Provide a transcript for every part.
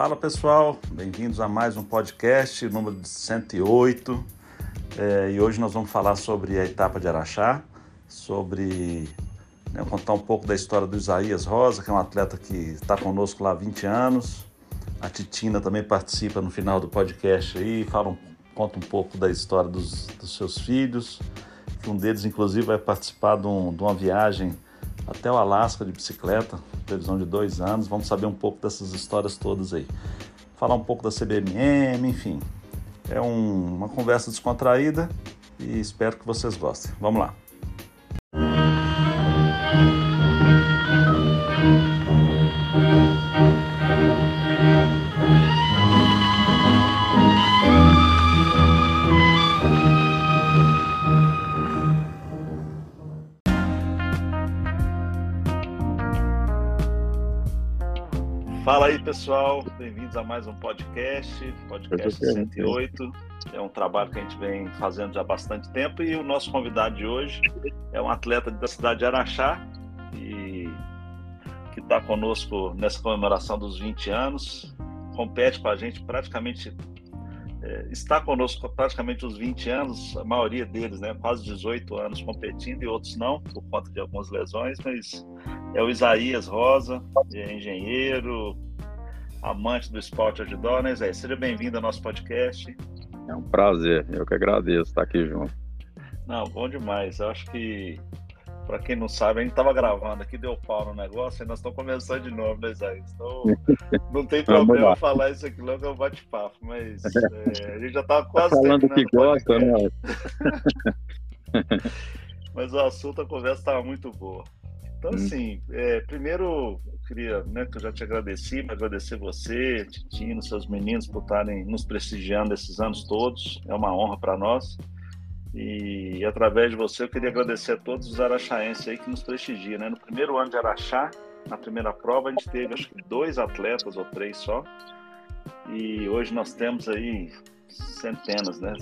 Fala pessoal, bem-vindos a mais um podcast, número 108. É, e hoje nós vamos falar sobre a etapa de Araxá, sobre né, contar um pouco da história do Isaías Rosa, que é um atleta que está conosco lá há 20 anos. A Titina também participa no final do podcast aí, fala um, conta um pouco da história dos, dos seus filhos. Um deles, inclusive, vai participar de, um, de uma viagem até o Alasca de bicicleta, previsão de dois anos. Vamos saber um pouco dessas histórias todas aí. Falar um pouco da CBMM, enfim. É um, uma conversa descontraída e espero que vocês gostem. Vamos lá. Aí, pessoal. Bem-vindos a mais um podcast, podcast 108. É um trabalho que a gente vem fazendo já há bastante tempo e o nosso convidado de hoje é um atleta da cidade de Araxá e que está conosco nessa comemoração dos 20 anos. Compete com a gente praticamente é, está conosco praticamente os 20 anos, a maioria deles, né, quase 18 anos competindo e outros não, por conta de algumas lesões, mas é o Isaías Rosa, é engenheiro, amante do esporte outdoor, né, Zé? Seja bem-vindo ao nosso podcast. É um prazer, eu que agradeço estar aqui junto. Não, bom demais. Eu acho que, para quem não sabe, a gente estava gravando aqui, deu pau no negócio e nós estamos começando de novo, né, Zé? Então, não tem problema falar isso aqui logo, é um bate-papo, mas é, a gente já estava quase tá Falando que gosta, né? mas o assunto, a conversa estava muito boa. Então, hum. assim, é, primeiro eu queria, né, que eu já te agradeci, mas agradecer você, Titino, seus meninos por estarem nos prestigiando esses anos todos. É uma honra para nós. E através de você eu queria agradecer a todos os araxaenses aí que nos prestigiam, né? No primeiro ano de Araxá, na primeira prova, a gente teve acho que dois atletas ou três só. E hoje nós temos aí centenas, né?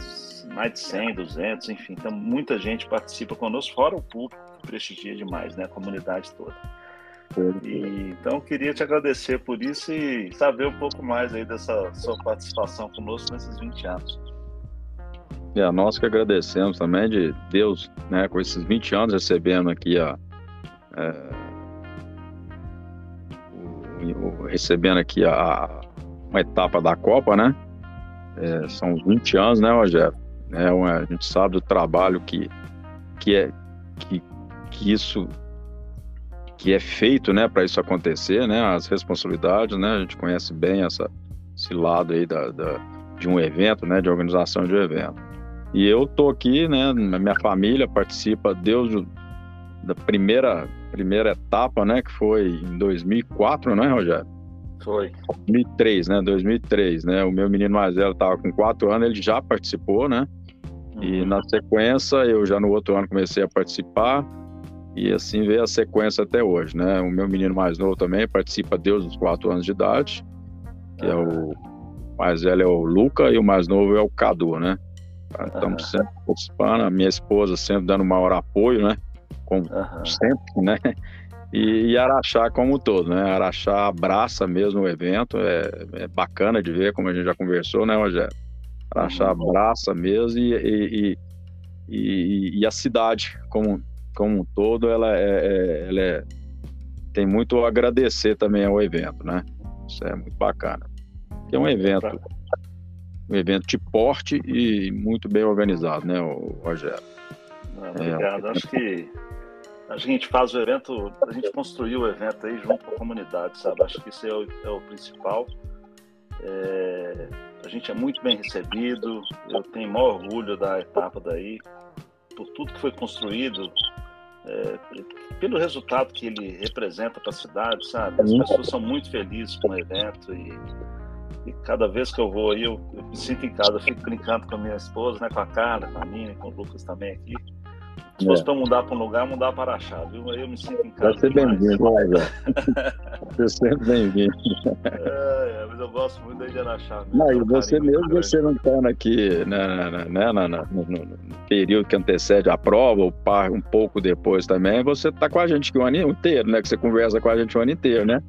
Mais de 100, 200, enfim. Então muita gente participa conosco, fora o público prestigia demais, né? A comunidade toda. E, então, queria te agradecer por isso e saber um pouco mais aí dessa sua participação conosco nesses 20 anos. É, nós que agradecemos também de Deus, né, com esses 20 anos recebendo aqui a. É, o, o, recebendo aqui a, uma etapa da Copa, né? É, são 20 anos, né, Rogério? É, a gente sabe do trabalho que, que, é, que que isso que é feito, né, para isso acontecer, né, as responsabilidades, né, a gente conhece bem essa, esse lado aí da, da, de um evento, né, de organização de um evento. E eu tô aqui, né, minha família participa desde da primeira primeira etapa, né, que foi em 2004, né, Rogério? Foi. 2003, né, 2003, né, o meu menino mais velho estava com quatro anos, ele já participou, né, uhum. e na sequência eu já no outro ano comecei a participar, e assim veio a sequência até hoje, né? O meu menino mais novo também participa desde os quatro anos de idade, que é o mais velho é o Luca e o mais novo é o Cadu, né? Estamos sempre participando, a minha esposa sempre dando maior apoio, né? Como sempre, né? E, e, Araxá como um todo, né? Araxá abraça mesmo o evento, é, é, bacana de ver, como a gente já conversou, né, Rogério? Araxá uhum. abraça mesmo e, e, e a cidade como, como um todo, ela, é, é, ela é, tem muito a agradecer também ao evento, né? Isso é muito bacana. É um evento, um evento de porte e muito bem organizado, né, Rogério? obrigado. É, acho que a gente faz o evento, a gente construiu o evento aí junto com a comunidade, sabe? Acho que isso é o, é o principal. É, a gente é muito bem recebido, eu tenho maior orgulho da etapa daí, por tudo que foi construído, é, pelo resultado que ele representa para a cidade, sabe? As pessoas são muito felizes com o evento e, e cada vez que eu vou aí, eu, eu, me sinto em casa, eu fico brincando com a minha esposa, né, com a Carla, com a Nina, com o Lucas também aqui. Se fosse é. para mudar para um lugar, mudar para Araxá, viu? Eu me sinto em casa. Vai ser bem-vindo, Você sempre bem-vindo. É, é, mas eu gosto muito de Araxá. Não, e você mesmo, você não está aqui né, né, no, no, período que antecede a prova, ou um pouco depois também, você está com a gente o ano inteiro, né? Que você conversa com a gente o ano inteiro, né?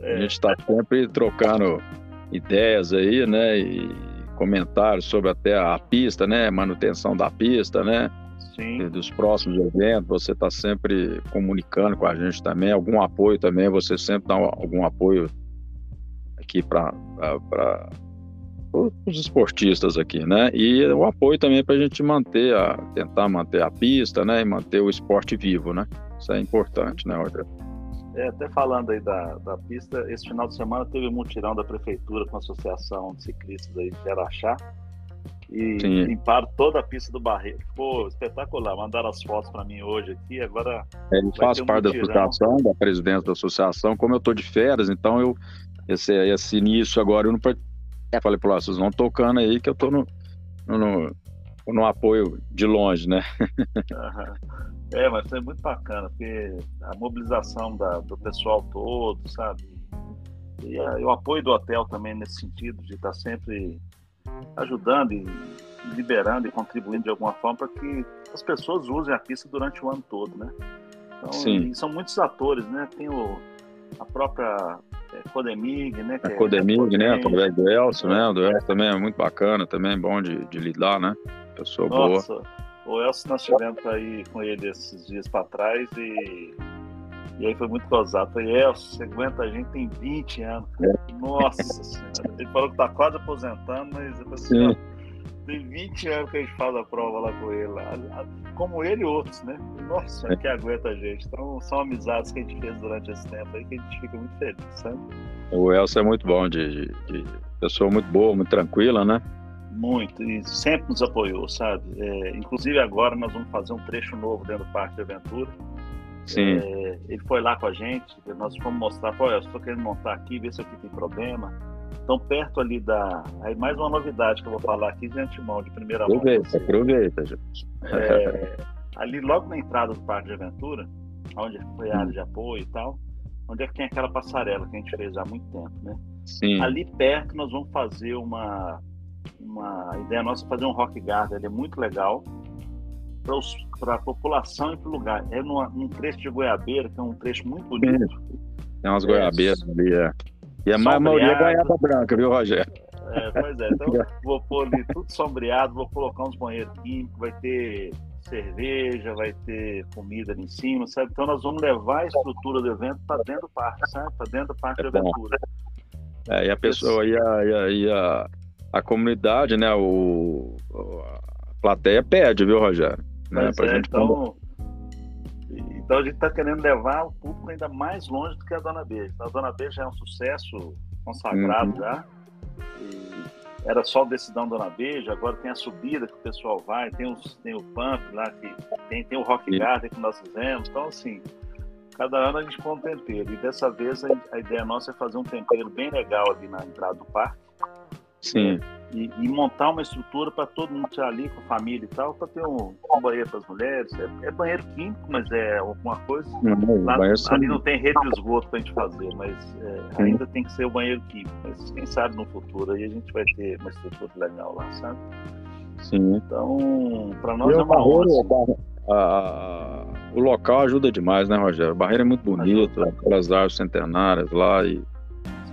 É. A gente está sempre trocando ideias aí, né? E comentários sobre até a pista, né? Manutenção da pista, né? Sim. Dos próximos eventos, você está sempre comunicando com a gente também, algum apoio também, você sempre dá algum apoio aqui para os esportistas aqui, né? E o apoio também para a gente manter, a, tentar manter a pista, né? E manter o esporte vivo, né? Isso é importante, né, Rogério? É, até falando aí da, da pista, esse final de semana teve um mutirão da prefeitura com a Associação de Ciclistas aí de Araxá e Sim. limparam toda a pista do Barreiro. Ficou espetacular. Mandaram as fotos para mim hoje aqui. Agora. Ele faz um parte da associação, da presidência da associação. Como eu estou de férias, então eu esse, esse início agora eu não eu falei para vocês vão tocando aí que eu estou no, no, no, apoio de longe, né? É, mas foi muito bacana, porque a mobilização da, do pessoal todo, sabe? E, a, e, o apoio do hotel também nesse sentido, de estar sempre ajudando e liberando e contribuindo de alguma forma para que as pessoas usem a pista durante o ano todo, né? Então, Sim. são muitos atores, né? Tem o, a própria é, Codemig, né? a é Codemig, é né? Através do Elcio, né? O do Elcio também é muito bacana, também bom de, de lidar, né? Pessoa Nossa, boa. O Elcio, nós tivemos aí com ele esses dias para trás e, e aí foi muito gozado. Falei, Elcio, você aguenta a gente tem 20 anos. É. Nossa senhora. Ele falou que tá quase aposentando, mas eu falei, assim, tem 20 anos que a gente faz a prova lá com ele, como ele e outros, né? Nossa, é. que aguenta a gente. Então, são amizades que a gente fez durante esse tempo aí que a gente fica muito feliz, sabe? O Elcio é muito bom, de, de, de pessoa muito boa, muito tranquila, né? Muito, e sempre nos apoiou, sabe? É, inclusive agora nós vamos fazer um trecho novo dentro do Parque de Aventura. Sim. É, ele foi lá com a gente, nós fomos mostrar, olha, eu estou querendo montar aqui, ver se aqui tem problema. Então, perto ali da. Aí, mais uma novidade que eu vou falar aqui de antemão, de primeira aproveita, mão. Aproveita, aproveita, é, Ali, logo na entrada do Parque de Aventura, onde foi a área de apoio e tal, onde é que tem aquela passarela que a gente fez há muito tempo, né? Sim. Ali perto nós vamos fazer uma, uma a ideia nossa é fazer um rock garden, ele é muito legal para a população e para o lugar. É numa, num trecho de goiabeira, que é um trecho muito bonito. Tem umas goiabeiras é, ali, é. E a maioria é goiaba branca, viu, Rogério? É, pois é, então vou pôr ali tudo sombreado, vou colocar uns banheiros químicos, vai ter cerveja, vai ter comida ali em cima, sabe? Então nós vamos levar a estrutura do evento para dentro do parque, sabe? Para dentro do parque é de aventura. É, e a pessoa e a, e a, e a, a comunidade, né? O, a plateia pede, viu, Rogério? Né? Pra é, gente então, então a gente está querendo levar o público ainda mais longe do que a Dona Beija. Então, a Dona Beija é um sucesso consagrado uhum. já. E era só o Decidão Dona Beija, agora tem a subida que o pessoal vai, tem, os, tem o pump lá, que tem, tem o Rock Garden que nós fizemos. Então, assim, cada ano a gente põe um tempero. E dessa vez a, a ideia nossa é fazer um tempero bem legal ali na entrada do parque. Sim. E, e, montar uma estrutura para todo mundo estar ali com a família e tal, para ter um, um banheiro para as mulheres. É, é, banheiro químico, mas é alguma coisa. Não, Lá, ali não tem rede de esgoto para a gente fazer, mas é, ainda tem que ser o banheiro químico. Mas quem sabe no futuro aí a gente vai ter uma estrutura legal lá, sabe? Sim. Então, para nós é uma honra. o local ajuda demais, né, Rogério? A barreira é muito bonita, aquelas árvores centenárias lá e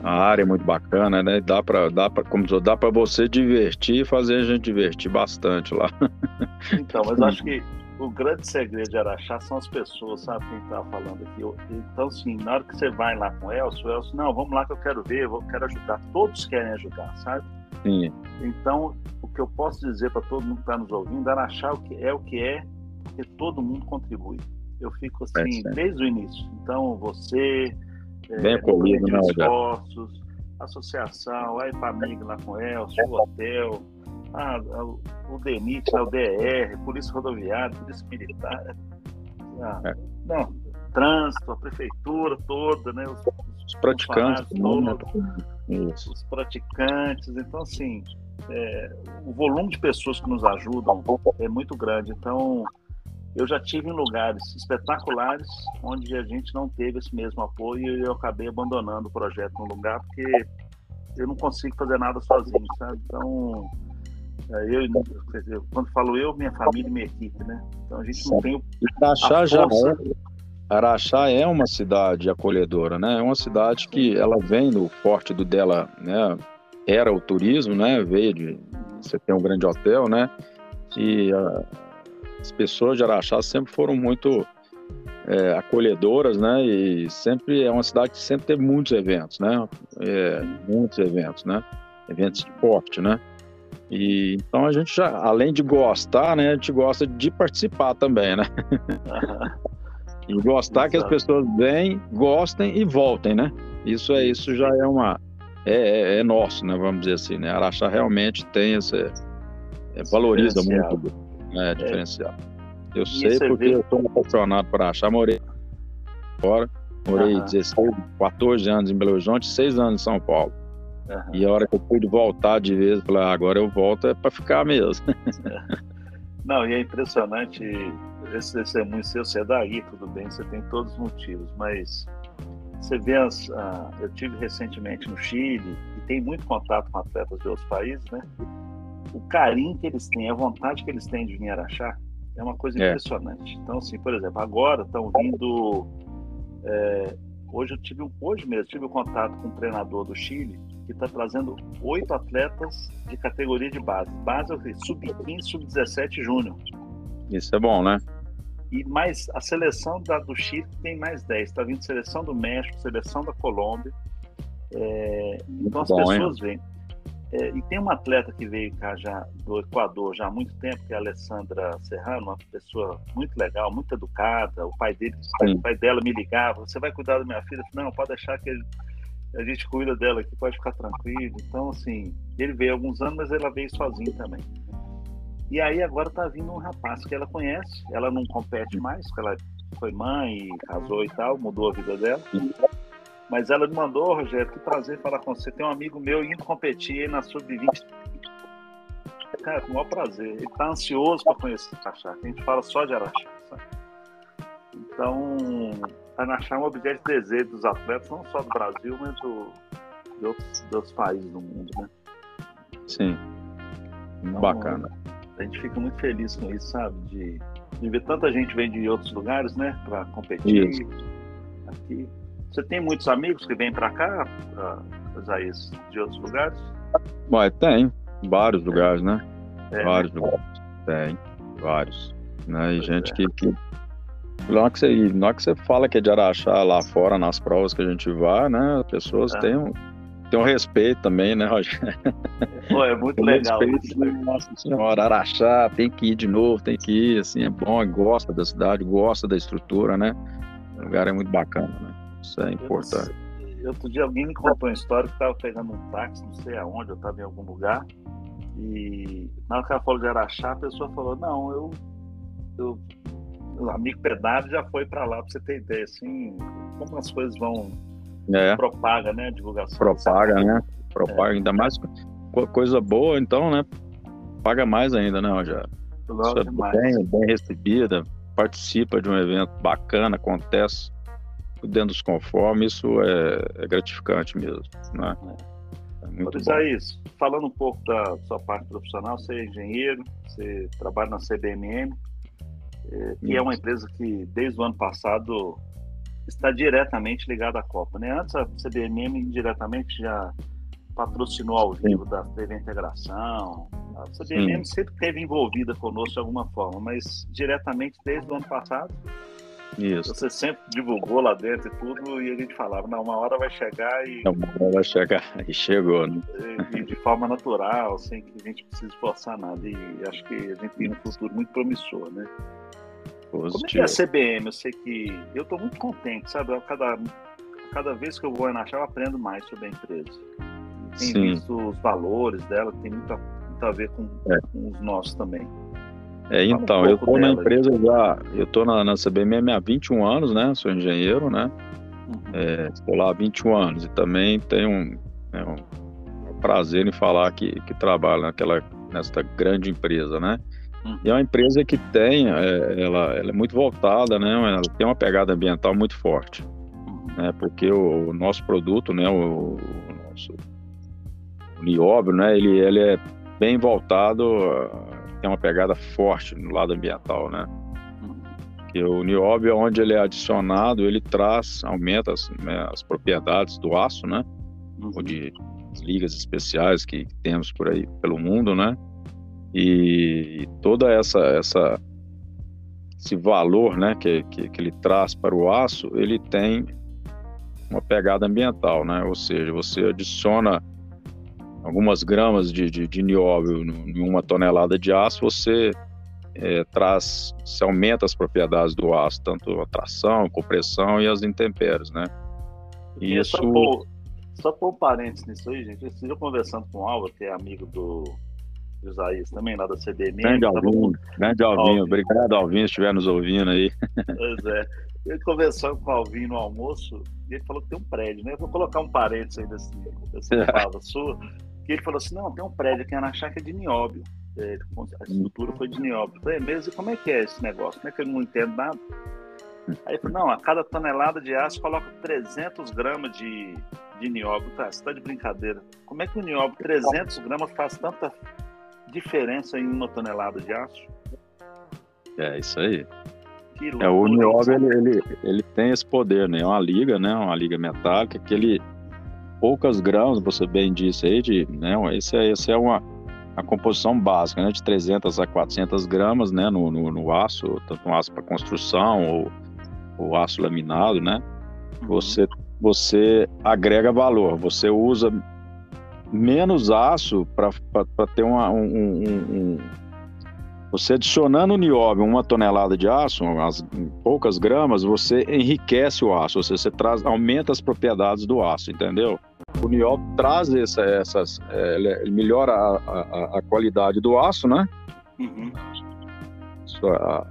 a área é muito bacana, né? Dá para dá para como dizer, dá para você divertir e fazer a gente divertir bastante lá. Então, mas acho que o grande segredo de Araxá são as pessoas, sabe quem estava falando aqui? Então, assim, na hora que você vai lá com o Elcio, o Elcio, não, vamos lá que eu quero ver, eu quero ajudar. Todos querem ajudar, sabe? Sim. Então, o que eu posso dizer para todo mundo que está nos ouvindo, Araxá é o que é o que é, porque todo mundo contribui. Eu fico assim, é desde o início. Então, você, Bem acolhido, né, esforços, associação, a família lá com Elcio, o hotel, a, a, o DENIT, o DR, Polícia Rodoviária, Polícia Militar. A, é. Não, trânsito, a prefeitura toda, né? Os, os praticantes, né? todos, os praticantes. Então, assim, é, o volume de pessoas que nos ajudam é muito grande. Então, eu já tive em lugares espetaculares onde a gente não teve esse mesmo apoio e eu acabei abandonando o projeto no lugar porque eu não consigo fazer nada sozinho, sabe? Então, é, eu, quando falo eu, minha família e minha equipe, né? Então a gente não tem o. Araxá já é. Araxá é uma cidade acolhedora, né? É uma cidade que ela vem no forte do dela, né? era o turismo, né? Veio de você tem um grande hotel, né? E a, as pessoas de Araxá sempre foram muito é, acolhedoras, né? E sempre é uma cidade que sempre teve muitos eventos, né? É, muitos eventos, né? Eventos de porte, né? E então a gente já, além de gostar, né? A gente gosta de participar também, né? e gostar Exato. que as pessoas venham, gostem e voltem, né? Isso é isso já é uma é, é, é nosso, né? Vamos dizer assim, né? Araxá realmente tem esse é, valoriza muito, né? É. Diferencial. Eu sei porque vê... eu sou apaixonado por Araxá, morei fora, morei uhum. 16, 14 anos em Belo Horizonte, 6 anos em São Paulo. Uhum. E a hora que eu pude voltar de vez, eu falei, ah, agora eu volto é para ficar mesmo. Não, e é impressionante esse testemunho seu, você é daí, tudo bem, você tem todos os motivos, mas você vê as. Uh, eu tive recentemente no Chile e tem muito contato com atletas de outros países, né? O carinho que eles têm, a vontade que eles têm de vir Araxá é uma coisa é. impressionante. Então, assim, por exemplo, agora estão vindo. É, hoje eu tive hoje mesmo tive um contato com um treinador do Chile que está trazendo oito atletas de categoria de base. Base é o sub-15, sub-17 júnior. Isso é bom, né? E mais a seleção da, do Chile tem mais 10. Está vindo seleção do México, seleção da Colômbia. É, então as bom, pessoas hein? vêm. É, e tem uma atleta que veio cá já do Equador já há muito tempo, que é a Alessandra Serrano, uma pessoa muito legal, muito educada. O pai dele, o pai dela me ligava: "Você vai cuidar da minha filha?" Eu falei, Não, pode deixar que ele, a gente cuida dela aqui, pode ficar tranquilo. Então, assim, ele veio há alguns anos, mas ela veio sozinha também. E aí agora tá vindo um rapaz que ela conhece, ela não compete mais, porque ela foi mãe, casou e tal, mudou a vida dela. Mas ela me mandou, Rogério, que prazer falar com você. Tem um amigo meu indo competir na Sub-20. Cara, com o maior prazer. Ele tá ansioso para conhecer Araxá. A gente fala só de Araxá, sabe? Então, Araxá é um objeto de desejo dos atletas, não só do Brasil, mas do, de, outros, de outros países do mundo, né? Sim. Então, Bacana a gente fica muito feliz com isso, sabe? De, de ver tanta gente vem de outros lugares, né? Para competir isso. aqui. Você tem muitos amigos que vêm para cá, pra, isso de outros lugares? Ué, tem. Vários lugares, né? É, vários né? lugares. Tem. Vários. Né? E pois gente é. que, que na hora, que você, que você fala que é de Araxá lá fora, nas provas que a gente vai, né? As pessoas é. têm um, tem um respeito também, né, Rogério? Pô, é muito legal. Respeito, né? Nossa Senhora, Araxá, tem que ir de novo, tem que ir, assim, é bom, gosta da cidade, gosta da estrutura, né? O lugar é muito bacana, né? Isso é importante. Eu, outro dia alguém me contou uma história que estava pegando um táxi, não sei aonde, eu estava em algum lugar, e na hora que ela falou de Araxá, a pessoa falou, não, eu, eu o amigo Pedro já foi para lá, para você ter ideia, assim, como as coisas vão é. Propaga, né? Divulgação. Propaga, né? Propaga, é. ainda mais coisa boa, então, né? Paga mais ainda, né, Rogério? Logo é bem, bem recebida, participa de um evento bacana, acontece dentro dos conformes, isso é, é gratificante mesmo, né? É. muito falando um pouco da sua parte profissional, você é engenheiro, você trabalha na CBMM, é, que é uma empresa que desde o ano passado está diretamente ligado à Copa. Né? Antes a CBMM indiretamente já patrocinou ao vivo da TV Integração. A CBMM Sim. sempre esteve envolvida conosco de alguma forma, mas diretamente desde o ano passado. Isso. Você sempre divulgou lá dentro e tudo, e a gente falava, não, uma hora vai chegar e. Uma hora vai chegar, e chegou, né? E, de forma natural, sem que a gente precise forçar nada. E acho que a gente tem um futuro muito promissor, né? Positivo. Como é que é a CBM? Eu sei que eu estou muito contente, sabe? Cada, cada vez que eu vou na eu aprendo mais sobre a empresa. Tem Sim. visto os valores dela, tem muito a, muito a ver com, é. com os nossos também. É, então, um eu estou na empresa já, eu estou na, na CBM há 21 anos, né? Sou engenheiro, né? Uhum. É, estou lá há 21 anos e também tenho um, é, um prazer em falar que, que trabalho naquela, nessa grande empresa, né? Uhum. E é uma empresa que tem, é, ela, ela, é muito voltada, né? Ela tem uma pegada ambiental muito forte, uhum. né? Porque o, o, nosso produto, né? O, o nosso o nióbio, né? Ele, ele é bem voltado, tem uma pegada forte no lado ambiental, né? Uhum. E o nióbio, onde ele é adicionado, ele traz, aumenta as, né, as propriedades do aço, né? uhum. ou de ligas especiais que temos por aí pelo mundo, né? E toda essa essa esse valor, né, que, que, que ele traz para o aço, ele tem uma pegada ambiental, né? Ou seja, você adiciona algumas gramas de, de, de nióbio em uma tonelada de aço, você é, traz, se aumenta as propriedades do aço, tanto a tração, compressão e as intempéries, né? E isso... Só por, só por um parênteses nisso aí, gente, eu estive conversando com o Álvaro, que é amigo do Isaías também, lá da CBM. Grande Alvinho, grande Alvinho, obrigado Alvinho, se estiver nos ouvindo aí. Pois é. Ele conversou com o Alvinho no almoço e ele falou que tem um prédio, né? Eu vou colocar um parênteses aí desse, dessa fala sua, que ele falou assim, não, tem um prédio aqui na chácara de Nióbio. É, a estrutura foi de nióbio. Eu falei, é mesmo, e como é que é esse negócio? Como é que eu não entendo nada? Aí ele falou, não, a cada tonelada de aço coloca 300 gramas de, de nióbio. Tá, você tá de brincadeira. Como é que o nióbio, 300 gramas, faz tanta diferença em uma tonelada de aço? É, isso aí. é, o nióbio, ele, ele, ele, tem esse poder, né? É uma liga, né? Uma liga metálica que ele... Poucas gramas, você bem disse aí, de, né? Esse, é, esse é uma a composição básica, né, de 300 a 400 gramas, né, no, no, no aço, tanto no aço para construção ou, o aço laminado, né, uhum. você, você agrega valor, você usa menos aço para ter uma, um, um, um, você adicionando nióbio uma tonelada de aço, umas poucas gramas, você enriquece o aço, ou seja, você traz, aumenta as propriedades do aço, entendeu? O NIOL traz essa, essas, é, ele melhora a, a, a, qualidade do aço, né? Uhum. Sua,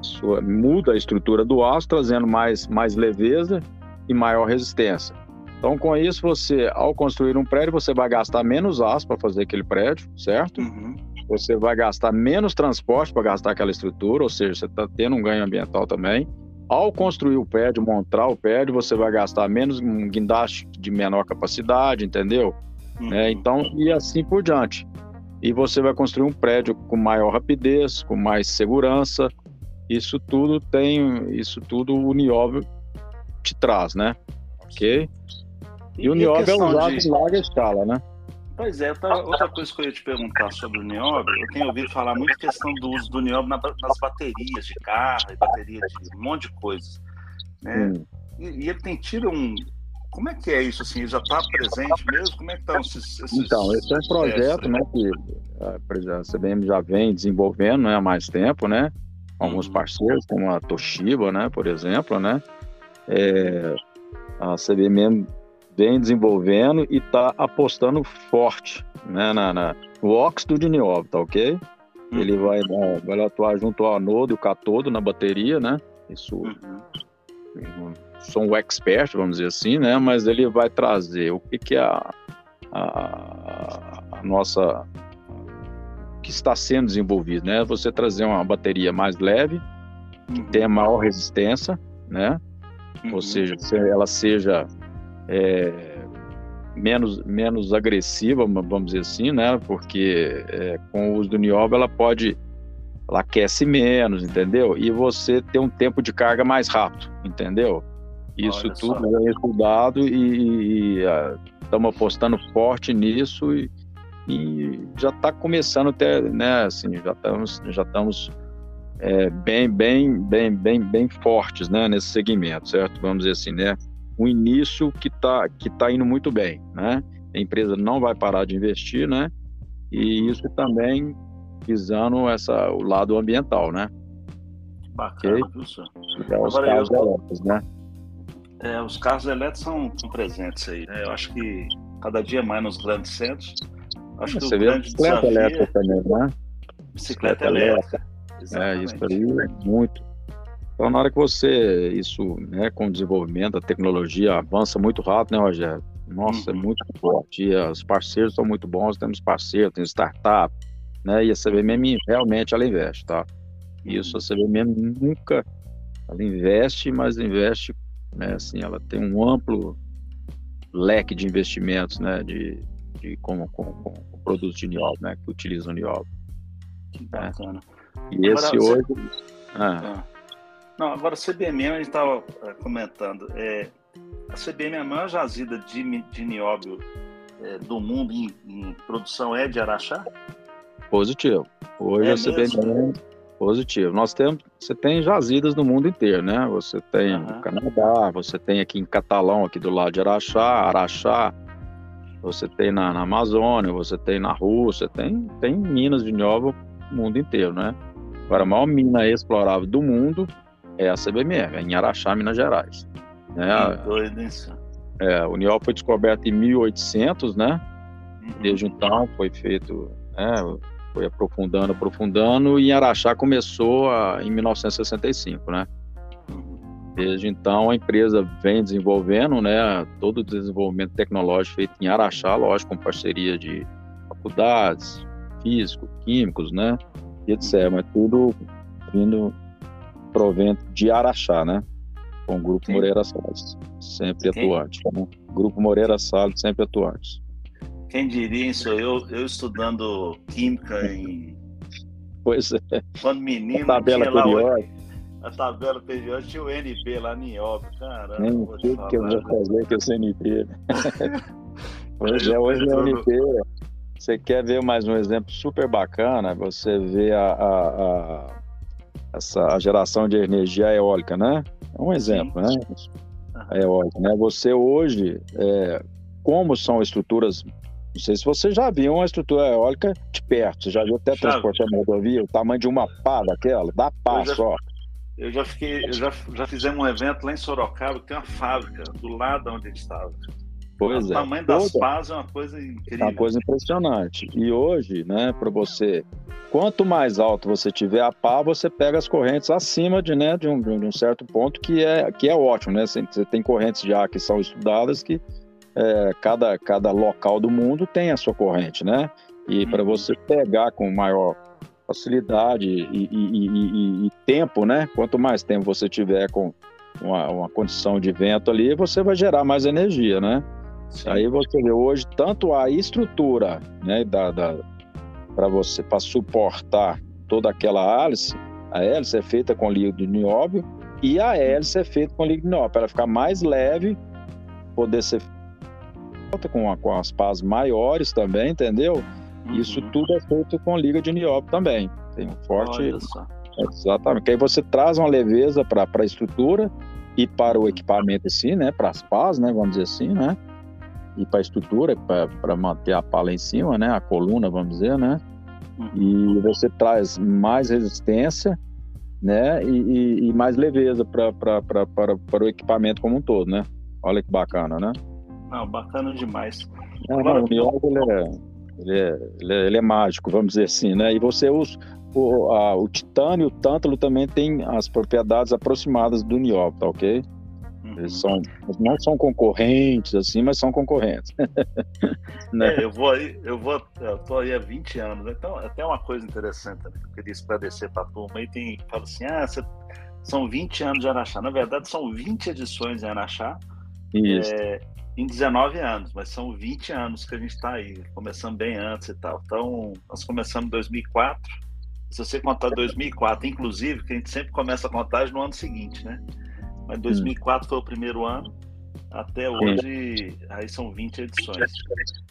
sua, muda a estrutura do aço, trazendo mais, mais leveza e maior resistência. Então, com isso, você, ao construir um prédio, você vai gastar menos aço para fazer aquele prédio, certo? Uhum. Você vai gastar menos transporte para gastar aquela estrutura, ou seja, você está tendo um ganho ambiental também. Ao construir o prédio, montar o prédio, você vai gastar menos um guindaste de menor capacidade, entendeu? Uhum. É, então, e assim por diante. E você vai construir um prédio com maior rapidez, com mais segurança. Isso tudo tem, isso tudo o nióbio te traz, né? Ok? E, e o nióbio é usado de... em larga escala, né? Pois é, outra, outra coisa que eu ia te perguntar sobre o nióbio, eu tenho ouvido falar muito questão do uso do nióbio nas baterias de carro, bateria de um monte de coisas. Né? E, e, ele tem tido um. Como é que é isso assim? Ele já está presente mesmo? Como é que estão esses, esses, Então, esse é um projeto né, que a CBM já vem desenvolvendo né, há mais tempo, né? Alguns uhum. parceiros, como a Toshiba, né, por exemplo, né? É, a CBM vem desenvolvendo e está apostando forte né, na, na, no óxido de nióbio, tá ok? Uhum. Ele vai, vai atuar junto ao anodo e o catodo na bateria, né? Isso, uhum. sou um expert, vamos dizer assim, né? Mas ele vai trazer o que, que é a, a, a nossa que está sendo desenvolvido, né? Você trazer uma bateria mais leve, que uhum. tenha maior resistência, né? Ou uhum. seja, ela seja é, menos, menos agressiva, vamos dizer assim, né? Porque é, com o uso do nióbio ela pode, ela aquece menos, entendeu? E você tem um tempo de carga mais rápido, entendeu? Isso Olha tudo só. é estudado e estamos apostando forte nisso e, e já está começando até, né? Assim, já estamos, já estamos é, bem, bem, bem, bem, bem fortes, né? Nesse segmento, certo? Vamos dizer assim, né? Um início que está que tá indo muito bem, né? A empresa não vai parar de investir, né? E isso também visando essa, o lado ambiental, né? Bacana, okay? senhor? É, os Agora, carros eu... elétricos, né? É, os carros elétricos são, são presentes aí, né? Eu acho que cada dia mais nos grandes centros. Acho Você que o vê grande bicicleta desafio... elétrica também, né? Bicicleta, bicicleta elétrica. elétrica. É, isso aí é muito. Então, na hora que você, isso, né, com o desenvolvimento, a tecnologia avança muito rápido, né, Rogério? Nossa, é uhum. é muito forte. E os parceiros são muito bons, temos parceiros, temos startup, né? E a CBMM realmente ela investe, tá? Isso a CBMM nunca ela investe, mas investe, né, assim, ela tem um amplo leque de investimentos, né, de, de com, com, com produtos de nióbio, né, que utilizam nióbio. Que bacana. É. E esse hoje... Ah. Ah. Não, agora CBM a gente estava é, comentando. É, a CBM é a maior jazida de, de nióbio é, do mundo em, em, produção é de Araxá? Positivo. Hoje é a CBM é positivo. Nós temos, você tem jazidas no mundo inteiro, né? Você tem uhum. no Canadá, você tem aqui em Catalão, aqui do lado de Araxá, Araxá, você tem na, na Amazônia, você tem na Rússia, tem, tem minas de nióbio no mundo inteiro, né? Agora, a maior mina explorável do mundo é a CBMF, é em Araxá, Minas Gerais. Né? Que doido. É, o nióbio foi descoberto em 1800, né? Uhum. Desde então foi feito, né, foi aprofundando, aprofundando, e Araxá começou a, em 1965, né? Desde então a empresa vem desenvolvendo, né, todo o desenvolvimento tecnológico feito em Araxá, lógico, com parceria de faculdades, físicos, químicos, né, e etc. Mas tudo vindo provento de Araxá, né? Com o Grupo Sim. Moreira Salles, sempre Quem? atuante. Né? Grupo Moreira Salles, sempre atuante. Quem diria isso? Eu, eu estudando Química em. Pois é. Quando menino, a tabela tinha lá a tabela periódica tinha o NP lá em Iob, caramba. Nem o que, que eu vou fazer com esse NP. hoje é, hoje é NP. Você quer ver mais um exemplo super bacana? Você vê a, a, a essa a geração de energia eólica, né? É um exemplo, Sim. né? A eólica, né? Você hoje, é, como são estruturas não sei se você já viu uma estrutura eólica de perto. Você já viu até transportando rodovia, o tamanho de uma pá daquela, da pá eu só. Eu já fiquei, eu já, já fizemos um evento lá em Sorocaba, que tem uma fábrica do lado onde a gente estava. Pois o é. tamanho das pás é uma coisa incrível. É uma coisa impressionante. E hoje, né, para você, quanto mais alto você tiver a pá, você pega as correntes acima de, né, de, um, de um certo ponto que é, que é ótimo, né? Você, você tem correntes já que são estudadas que é, cada, cada local do mundo tem a sua corrente, né? E para uhum. você pegar com maior facilidade e, e, e, e, tempo, né? Quanto mais tempo você tiver com uma, uma, condição de vento ali, você vai gerar mais energia, né? Sim. Aí você vê hoje tanto a estrutura, né, da, da para você para suportar toda aquela hélice, a hélice é feita com nióbio e a hélice é feita com nióbio para ficar mais leve, poder ser com, a, com as pás maiores também, entendeu? Uhum. Isso tudo é feito com liga de nióbio também. Tem um forte. Exatamente. Que aí você traz uma leveza para a estrutura e para o equipamento assim, né? Para as pás, né? Vamos dizer assim, né? E para a estrutura, para manter a pala em cima, né? A coluna, vamos dizer, né? Uhum. E você traz mais resistência, né? E, e, e mais leveza para o equipamento como um todo, né? Olha que bacana, né? Não, bacana demais. Não, Agora, não, o Niobe, ele é, ele, é, ele, é, ele é mágico, vamos dizer assim, né? E você usa o, a, o titânio e o tântalo também tem as propriedades aproximadas do nióbio, tá ok? Uhum. Eles são, não são concorrentes, assim, mas são concorrentes. né? é, eu vou aí, eu vou, eu tô aí há 20 anos, né? então até uma coisa interessante né, que eu queria esclarecer para a turma, aí tem, fala assim, ah, você, são 20 anos de Araxá, na verdade são 20 edições em Araxá, Isso. É, em 19 anos, mas são 20 anos que a gente está aí, começando bem antes e tal. Então, nós começamos em 2004. Se você contar 2004, inclusive, que a gente sempre começa a contagem no ano seguinte, né? Mas 2004 hum. foi o primeiro ano, até hoje, aí são 20 edições.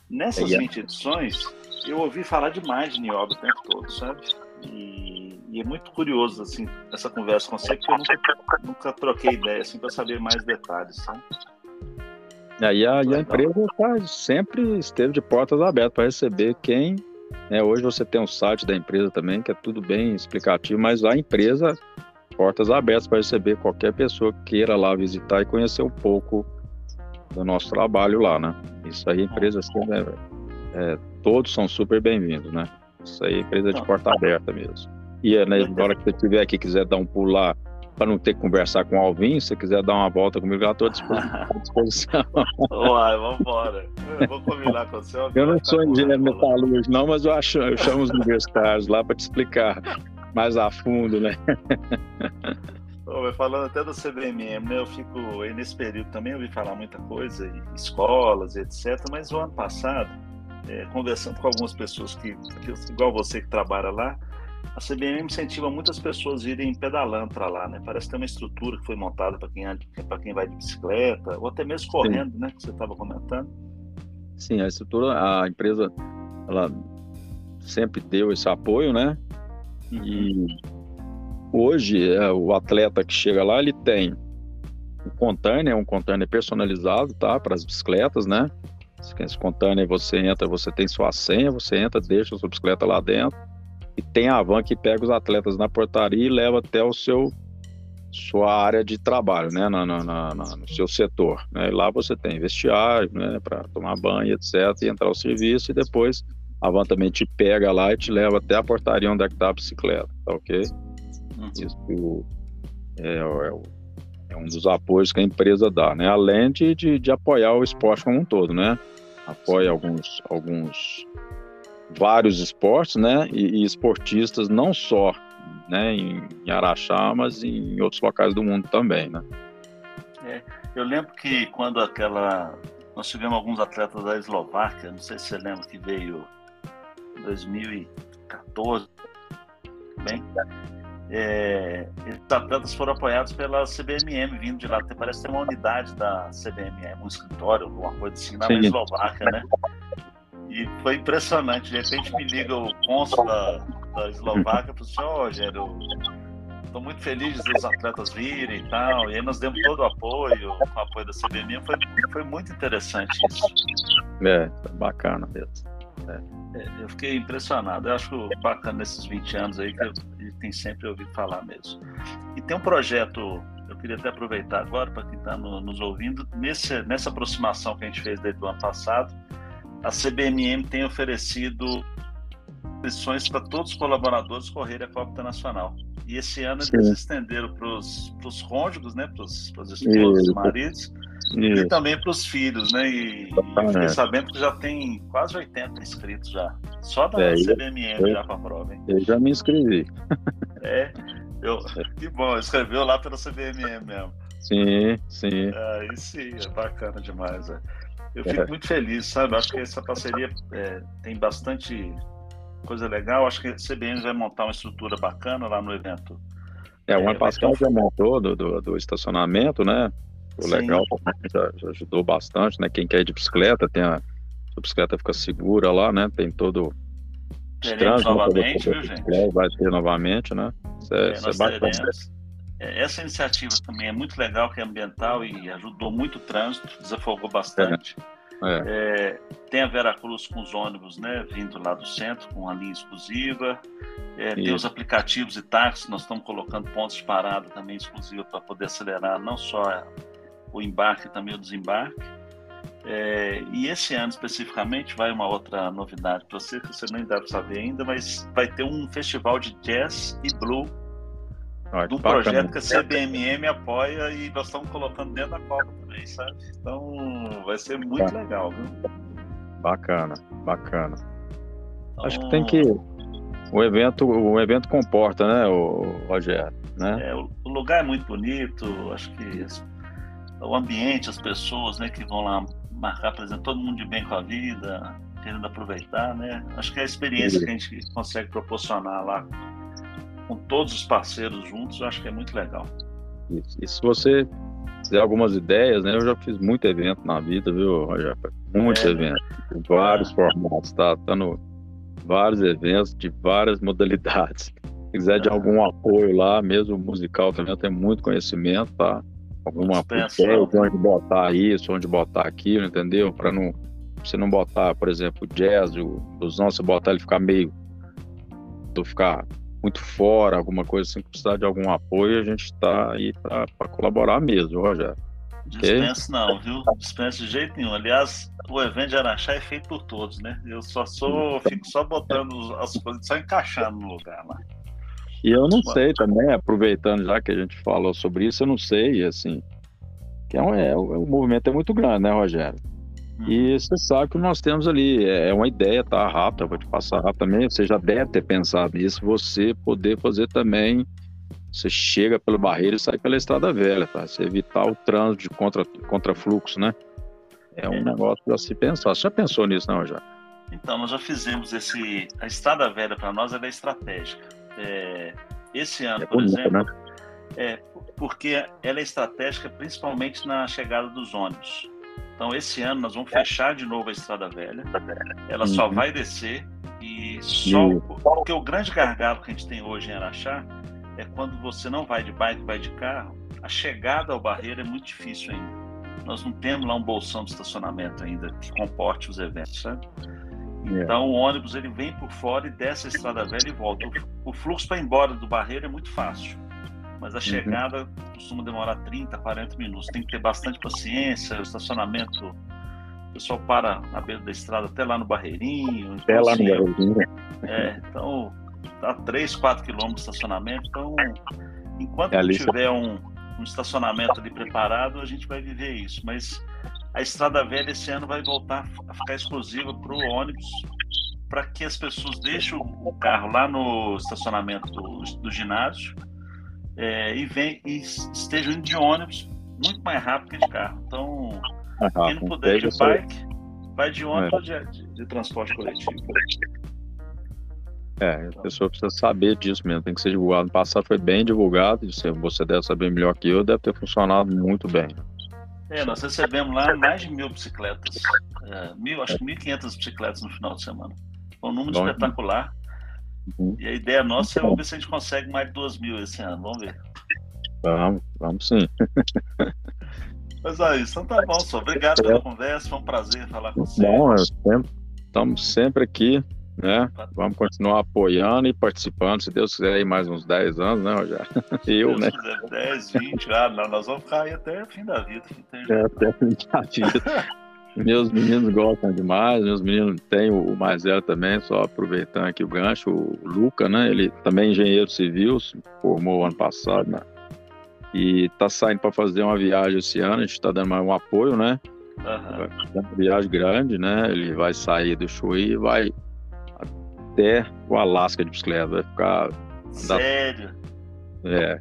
Nessas 20 edições, eu ouvi falar demais de nióbio o tempo todo, sabe? E, e, é muito curioso, assim, essa conversa com você, porque eu nunca, nunca troquei ideia, assim, para saber mais detalhes, sabe? Aí a, e a empresa tá, sempre esteve de portas abertas para receber quem. Né, hoje você tem um site da empresa também, que é tudo bem explicativo, mas a empresa, portas abertas para receber qualquer pessoa que queira lá visitar e conhecer um pouco do nosso trabalho lá, né? Isso aí, empresa, assim, é, é, todos são super bem-vindos, né? Isso aí, empresa de porta aberta mesmo. E né, agora que você estiver aqui quiser dar um pulo lá para não ter que conversar com o Alvin, se você quiser dar uma volta comigo, eu estou à disposição. Uai, vamos embora. Eu vou combinar com você. Eu não sou engenheiro metalúrgico, não, mas eu, acho, eu chamo os universitários lá para te explicar mais a fundo, né? falando até do CBMM, né? Eu fico aí nesse período também, ouvi falar muita coisa, escolas, etc. Mas o ano passado, é, conversando com algumas pessoas que, que, igual você que trabalha lá, a CBM incentiva muitas pessoas a irem pedalando para lá, né? Parece ter uma estrutura que foi montada para quem, quem vai de bicicleta, ou até mesmo correndo, Sim. né? Que você estava comentando. Sim, a estrutura, a empresa, ela sempre deu esse apoio, né? Uhum. E hoje, é, o atleta que chega lá, ele tem um container, um container personalizado, tá? Para as bicicletas, né? Esse container você entra, você tem sua senha, você entra, deixa a sua bicicleta lá dentro e tem a van que pega os atletas na portaria e leva até o seu sua área de trabalho, né, na, na, na, no seu setor. Né? E lá você tem vestiário, né, para tomar banho, etc, e entrar ao serviço e depois a van também te pega lá e te leva até a portaria onde é que está a bicicleta, tá ok? Uhum. Isso é, é, é, um dos apoios que a empresa dá, né? Além de, de, de apoiar o esporte como um todo, né? Apoia alguns, alguns vários esportes, né? E, e esportistas não só né, em, em Araxá, mas em outros locais do mundo também, né? É, eu lembro que quando aquela nós tivemos alguns atletas da Eslováquia, não sei se você lembra que veio 2014, bem, é, esses atletas foram apoiados pela CBMM, vindo de lá. Parece ter uma unidade da CBMM, um escritório, alguma coisa assim, na Sim. Eslováquia, né? E foi impressionante. De repente me liga o cônsul da, da Eslováquia e falou assim: Ó, oh, Rogério, estou muito feliz dos atletas virem e tal. E aí nós demos todo o apoio, o apoio da CBMM. Foi, foi muito interessante isso. É, bacana mesmo. É. É, eu fiquei impressionado. Eu acho bacana nesses 20 anos aí que a gente tem sempre ouvido falar mesmo. E tem um projeto, eu queria até aproveitar agora para quem está no, nos ouvindo, nesse, nessa aproximação que a gente fez desde o ano passado, a CBMM tem oferecido inscrições para todos os colaboradores correrem a Copa Internacional. E esse ano Sim. eles estenderam para os cônjuges, né, para os esposas e maridos, e também para os filhos, né? E, e fiquei sabendo que já tem quase 80 inscritos já. Só da é, CBMM eu, já para a prova, hein? Eu já me inscrevi. É, eu, que bom, escreveu lá pela CBMM mesmo. Sim, sim. Aí sim, é bacana demais. É. Eu fico é. muito feliz, sabe? Acho que essa parceria é, tem bastante coisa legal. Acho que a CBM vai montar uma estrutura bacana lá no evento. É, o ano é, passado já montou do, do, do estacionamento, né? O legal já, já, ajudou bastante, né? Quem quer ir de bicicleta, tem a, a bicicleta fica segura lá, né? Tem todo Teremos trânsito, novamente, viu, gente? Vai ter novamente, né? Isso é, é, isso é. É, essa iniciativa também é muito legal, que é ambiental e ajudou muito o trânsito, desafogou bastante. É. É, tem a Veracruz com os ônibus, né, vindo lá do centro, com a linha exclusiva. É, tem os aplicativos e táxis, nós estamos colocando pontos de parada também exclusivos para poder acelerar não só o embarque, também o desembarque. É, e esse ano especificamente vai uma outra novidade para você que você nem deve saber ainda, mas vai ter um festival de jazz e blue ah, do projeto que a CBMM apoia e nós estamos colocando dentro da Copa também, sabe? Então vai ser muito legal, viu? Bacana, bacana. Então... Acho que tem que o evento, o evento comporta, né, o Rogério, né? É, o lugar é muito bonito, acho que o ambiente, as pessoas, né, que vão lá marcar, por exemplo, todo mundo de bem com a vida, querendo aproveitar, né? Acho que é a experiência que a gente consegue proporcionar lá com todos os parceiros juntos, eu acho que é muito legal. Isso. E se você quiser algumas ideias, né? Eu já fiz muito evento na vida, viu, Rogério? Muitos é, eventos, né? vários é. formatos, tá? Tá no vários eventos de várias modalidades. Se quiser de é. algum apoio lá, mesmo musical também, eu tenho muito conhecimento, tá? Alguma ideia de onde botar isso, onde botar aquilo, entendeu? Para não você não botar, por exemplo, o jazz, o blusão, você botar ele ficar meio do ficar muito fora, alguma coisa assim, que precisar de algum apoio, a gente está aí para colaborar mesmo, Rogério. Dispenso não, viu? Dispenso de jeito nenhum. Aliás, o evento de Araxá é feito por todos, né? Eu só sou, fico só botando as coisas, só encaixando no lugar lá. E eu não sei também, aproveitando já que a gente falou sobre isso, eu não sei, assim, que é um, é, o movimento é muito grande, né, Rogério? E uhum. você sabe que nós temos ali, é, é uma ideia, tá rápida, vou te passar rápido também, você já deve ter pensado nisso, você poder fazer também, você chega pela barreira e sai pela estrada velha, tá? Você evitar o trânsito de contra, contra fluxo, né? É um é. negócio para se pensar. Você já pensou nisso, não, já? Então, nós já fizemos esse. A estrada velha para nós é estratégica. É, esse ano, é por bonito, exemplo, né? é porque ela é estratégica principalmente na chegada dos ônibus. Então, esse ano nós vamos fechar de novo a Estrada Velha. Ela uhum. só vai descer e só porque o grande gargalo que a gente tem hoje em Araxá é quando você não vai de bike, vai de carro, a chegada ao barreiro é muito difícil ainda. Nós não temos lá um bolsão de estacionamento ainda que comporte os eventos, sabe? É. Então o ônibus ele vem por fora e desce a estrada velha e volta. O, fluxo para ir embora do barreiro é muito fácil, mas a uhum. chegada uhum. costuma demorar 30, 40 minutos. Tem que ter bastante paciência, o estacionamento. O pessoal para na beira da estrada até lá no barreirinho. Até então, lá assim, no barreirinho. É, então dá 3, 4 quilômetros de estacionamento. Então, enquanto é tiver um, um estacionamento ali preparado, a gente vai viver isso. Mas a Estrada Velha esse ano vai voltar a ficar exclusiva para o ônibus, para que as pessoas deixem o carro lá no estacionamento do, do ginásio é, e, vem, e estejam indo de ônibus muito mais rápido que de carro. Então, quem não puder de bike, vai de ônibus ou de, de, de transporte coletivo. É, a pessoa precisa saber disso mesmo, tem que ser divulgado. No passado foi bem divulgado, você deve saber melhor que eu, deve ter funcionado muito bem. É, nós recebemos lá mais de mil bicicletas, é, mil, acho que 1.500 bicicletas no final de semana. Foi um número Bom, espetacular. Uhum. E a ideia nossa é ver se a gente consegue mais de duas mil esse ano, vamos ver. Vamos, vamos sim. Mas é isso, então tá bom, só. Obrigado pela conversa, foi um prazer falar com você. Bom, estamos sempre aqui né? Vamos continuar apoiando e participando, se Deus quiser, aí mais uns 10 anos, né, Rogério? Eu, Deus né? Quiser, 10, 20, ah, nós vamos ficar aí até o fim da vida. É, até o fim da vida. meus meninos gostam demais, meus meninos têm o mais velho também, só aproveitando aqui o gancho, o Luca, né? Ele também é engenheiro civil, se formou ano passado, né? E tá saindo para fazer uma viagem esse ano, a gente está dando mais um apoio, né? Uhum. Uma viagem grande, né? Ele vai sair do Chuí e vai até o Alasca de bicicleta. Vai ficar. Sério? É.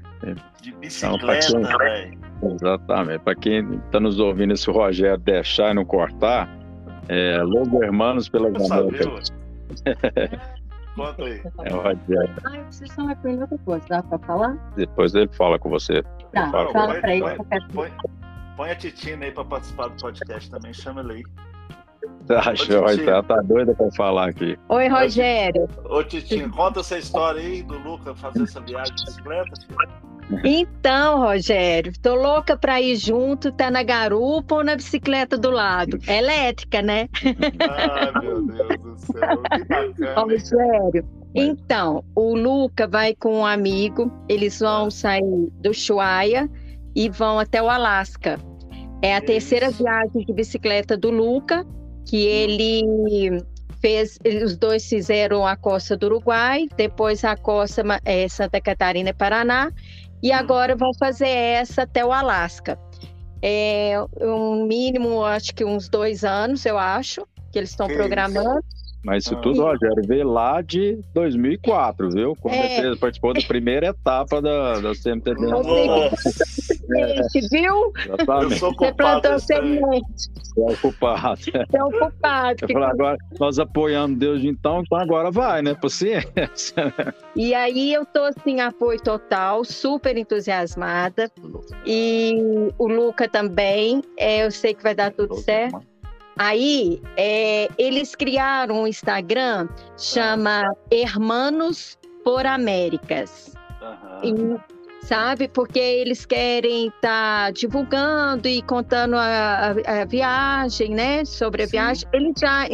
De bicicleta, então, velho. Exatamente. Para quem está nos ouvindo, se o Rogério deixar e não cortar, é Logo Hermanos pela Américas. Conta aí. É o Rogério. Ah, vocês estão aprendendo outra coisa, dá para falar? Depois ele fala com você. Tá, fala para ele. Põe, põe a Titina aí para participar do podcast também, chama ele aí. Acho, Oi, tá, tá doida pra falar aqui. Oi, Rogério. Ô, Titinho, conta essa história aí do Luca fazer essa viagem de bicicleta. Então, Rogério, tô louca para ir junto, tá na garupa ou na bicicleta do lado. É elétrica, né? Ai, meu Deus do céu, que bacana. Rogério, então, o Luca vai com um amigo, eles vão sair do Chuaia e vão até o Alasca. É a terceira viagem de bicicleta do Luca que ele fez, os dois fizeram a costa do Uruguai, depois a costa é, Santa Catarina e Paraná, e agora vão fazer essa até o Alasca. É um mínimo, acho que uns dois anos, eu acho, que eles estão programando. Isso? Mas isso ah. tudo, Rogério, veio lá de 2004, viu? Quando é. ele participou da primeira etapa da, da CMTB. Semente, viu? Exatamente. Eu sou Você plantou semente. É ocupado. É ocupado. Eu falei, agora, nós apoiando Deus de então, então agora vai, né? Paciência. E aí eu tô, assim, apoio total, super entusiasmada. E o Luca também, é, eu sei que vai dar tudo certo. Aí é, eles criaram um Instagram chama Hermanos por Américas. Uhum. E, sabe? Porque eles querem estar tá divulgando e contando a, a, a, viagem, né? Sobre a Sim. viagem. Eles já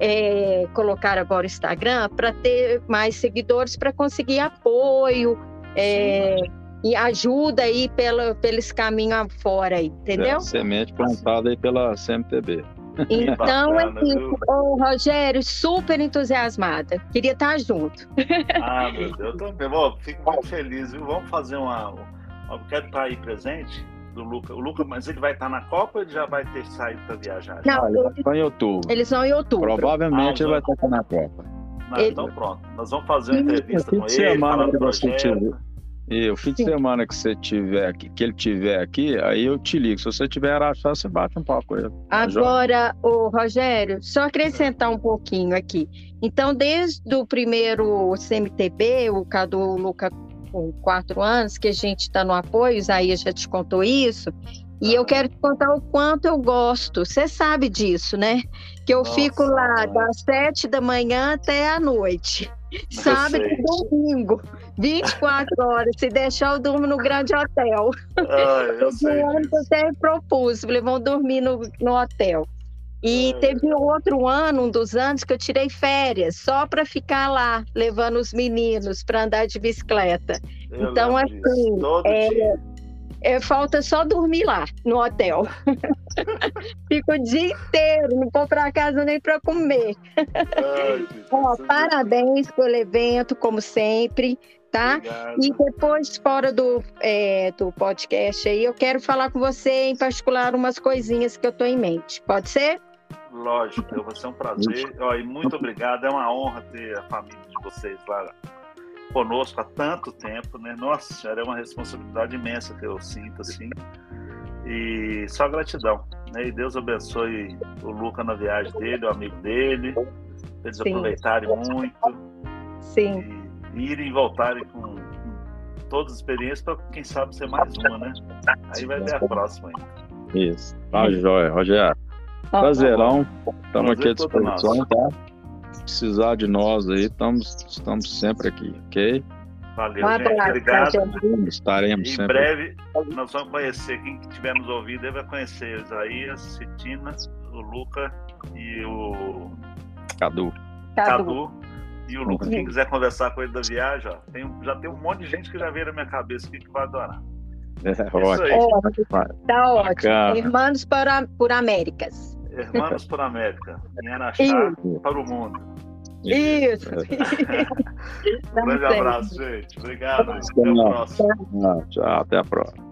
é, colocaram agora o Instagram para ter mais seguidores, para conseguir apoio. É, e ajuda aí pelo, pelo esse caminho afora entendeu? É, semente plantada aí pela CMTB. Então, é isso. Ô, Rogério, super entusiasmada. Queria estar junto. Ah, meu Deus, eu também. Bom, fico muito feliz, viu? Vamos fazer uma. Eu quero estar aí presente do Luca. O Luca, mas ele vai estar na Copa ou ele já vai ter saído para viajar? Não, ele vai estar em outubro. Eles vão em outubro. Provavelmente ah, ele vai estar na Copa. Não, ele... Então pronto. Nós vamos fazer uma entrevista com ele, falar do projeto. E o fim de semana que você tiver aqui, que ele tiver aqui, aí eu te ligo. Se você tiver Araxá, você bate um papo com ele. Tá Agora, o Rogério, só acrescentar um pouquinho aqui. Então, desde o primeiro CMTB, o Cadu Luca com quatro anos, que a gente está no apoio, Isaías já te contou isso, e eu quero te contar o quanto eu gosto. Você sabe disso, né? Que eu Nossa, fico lá das sete da manhã até a noite. Sábado e domingo, 24 horas. Se deixar, eu durmo no grande hotel. Ah, eu sei. ano eu até propus, falei, dormir no, no hotel. E teve outro ano, um dos anos, que eu tirei férias só para ficar lá, levando os meninos para andar de bicicleta. Então, assim, é, é, falta só dormir lá no hotel. Fico o dia inteiro, não vou para casa nem para comer. Ai, Ó, parabéns pelo evento, como sempre tá? Obrigado. E depois, fora do, é, do podcast aí, eu quero falar com você em particular umas coisinhas que eu tô em mente. Pode ser? Lógico, vai ser um prazer. Ó, e muito obrigado. É uma honra ter a família de vocês lá conosco há tanto tempo, né? Nossa senhora, é uma responsabilidade imensa que eu sinto, assim. E só gratidão, né? E Deus abençoe o Luca na viagem dele, o amigo dele, eles Sim. aproveitarem muito. Sim. E, e irem e voltarem com, com todas as experiências para, quem sabe, ser mais uma, né? Aí vai ter a próxima ainda. Isso. Tá, joia, Rogério. Prazerão. Estamos aqui à disposição, tá? Se precisar de nós aí, estamos, estamos sempre aqui, ok? Valeu, gente. Obrigado. Estaremos em sempre. Em breve, nós vamos conhecer, quem estiver nos ouvindo, deve conhecer o Isaías, Cetina, o Luca e o Cadu. Cadu. E o Lucas, quem quiser conversar com ele da viagem, ó, tem, já tem um monte de gente que já veio na minha cabeça aqui que vai adorar. É, ótimo. Tá ótimo. Irmãos por, por Américas. Hermanos por América, em Araxá para o mundo. Isso. um grande abraço, gente. Obrigado. Até a próxima. Tchau, até a próxima.